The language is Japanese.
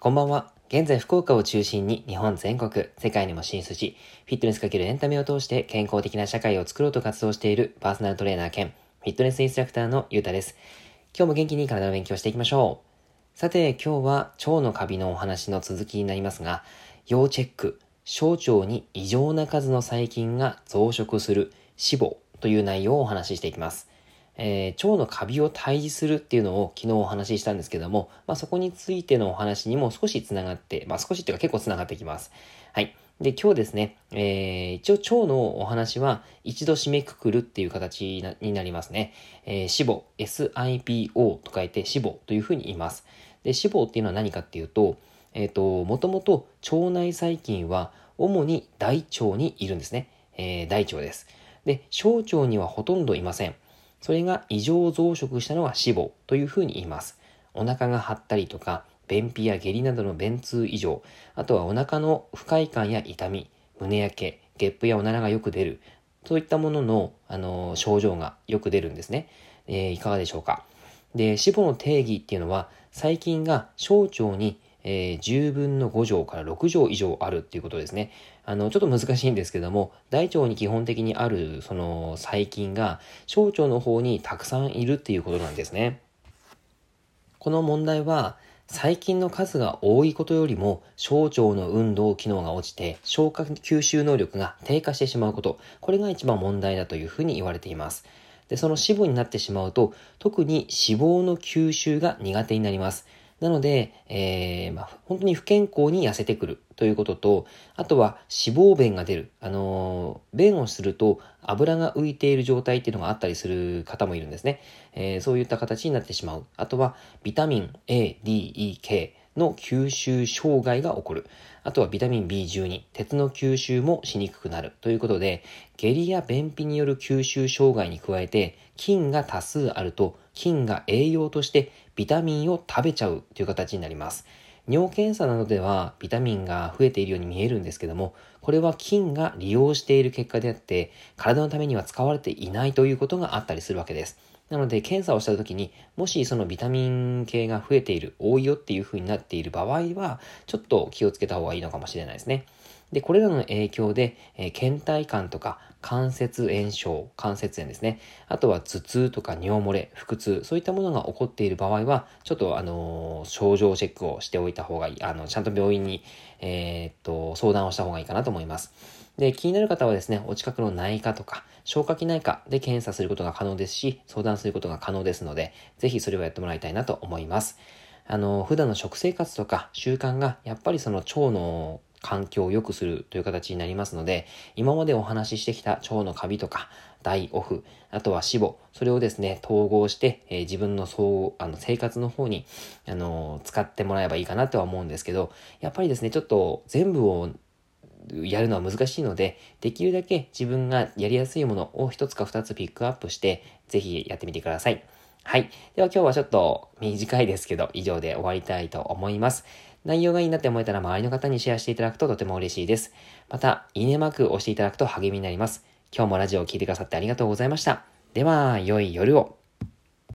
こんばんは。現在福岡を中心に日本全国、世界にも進出し、フィットネスかけるエンタメを通して健康的な社会を作ろうと活動しているパーソナルトレーナー兼フィットネスインストラクターのゆうたです。今日も元気に体の勉強していきましょう。さて今日は腸のカビのお話の続きになりますが、要チェック、小腸に異常な数の細菌が増殖する脂肪という内容をお話ししていきます。えー、腸のカビを退治するっていうのを昨日お話ししたんですけども、まあ、そこについてのお話にも少しつながって、まあ、少しっていうか結構つながってきます。はい。で、今日ですね、えー、一応腸のお話は一度締めくくるっていう形になりますね。えー、脂肪、SIPO と書いて脂肪というふうに言います。で、脂肪っていうのは何かっていうと、えっ、ー、と、もともと腸内細菌は主に大腸にいるんですね。えー、大腸です。で、小腸にはほとんどいません。それが異常増殖したのが脂肪というふうに言います。お腹が張ったりとか、便秘や下痢などの便通異常、あとはお腹の不快感や痛み、胸焼け、ゲップやおならがよく出る、そういったものの、あの症状がよく出るんですね。えー、いかがでしょうか。で、脂肪の定義っていうのは、細菌が小腸にえー、10分の5乗から6乗以上あるっていうことですね。あの、ちょっと難しいんですけども、大腸に基本的にある、その、細菌が、小腸の方にたくさんいるっていうことなんですね。この問題は、細菌の数が多いことよりも、小腸の運動機能が落ちて、消化吸収能力が低下してしまうこと、これが一番問題だというふうに言われています。で、その脂肪になってしまうと、特に脂肪の吸収が苦手になります。なので、えー、まあ、本当に不健康に痩せてくるということと、あとは脂肪便が出る。あのー、便をすると油が浮いている状態っていうのがあったりする方もいるんですね。えー、そういった形になってしまう。あとはビタミン A、D、E、K。の吸収障害が起こる。あとはビタミン B12、鉄の吸収もしにくくなるということで、下痢や便秘による吸収障害に加えて、菌が多数あると、菌が栄養としてビタミンを食べちゃうという形になります。尿検査などではビタミンが増えているように見えるんですけども、これは菌が利用している結果であって、体のためには使われていないということがあったりするわけです。なので、検査をした時に、もしそのビタミン系が増えている、多いよっていう風になっている場合は、ちょっと気をつけた方がいいのかもしれないですね。で、これらの影響で、えー、倦怠感とか関節炎症、関節炎ですね。あとは頭痛とか尿漏れ、腹痛、そういったものが起こっている場合は、ちょっとあのー、症状チェックをしておいた方がいい。あの、ちゃんと病院に、えー、っと、相談をした方がいいかなと思います。で、気になる方はですね、お近くの内科とか、消化器内科で検査することが可能ですし、相談することが可能ですので、ぜひそれをやってもらいたいなと思います。あの、普段の食生活とか習慣が、やっぱりその腸の環境を良くするという形になりますので、今までお話ししてきた腸のカビとか、大オフ、あとは脂肪、それをですね、統合して、えー、自分のそう、あの、生活の方に、あのー、使ってもらえばいいかなとは思うんですけど、やっぱりですね、ちょっと全部をやるのは難しいので、できるだけ自分がやりやすいものを一つか二つピックアップして、ぜひやってみてください。はい。では今日はちょっと短いですけど、以上で終わりたいと思います。内容がいいなって思えたら周りの方にシェアしていただくととても嬉しいです。また、いいねマークを押していただくと励みになります。今日もラジオを聴いてくださってありがとうございました。では、良い夜を。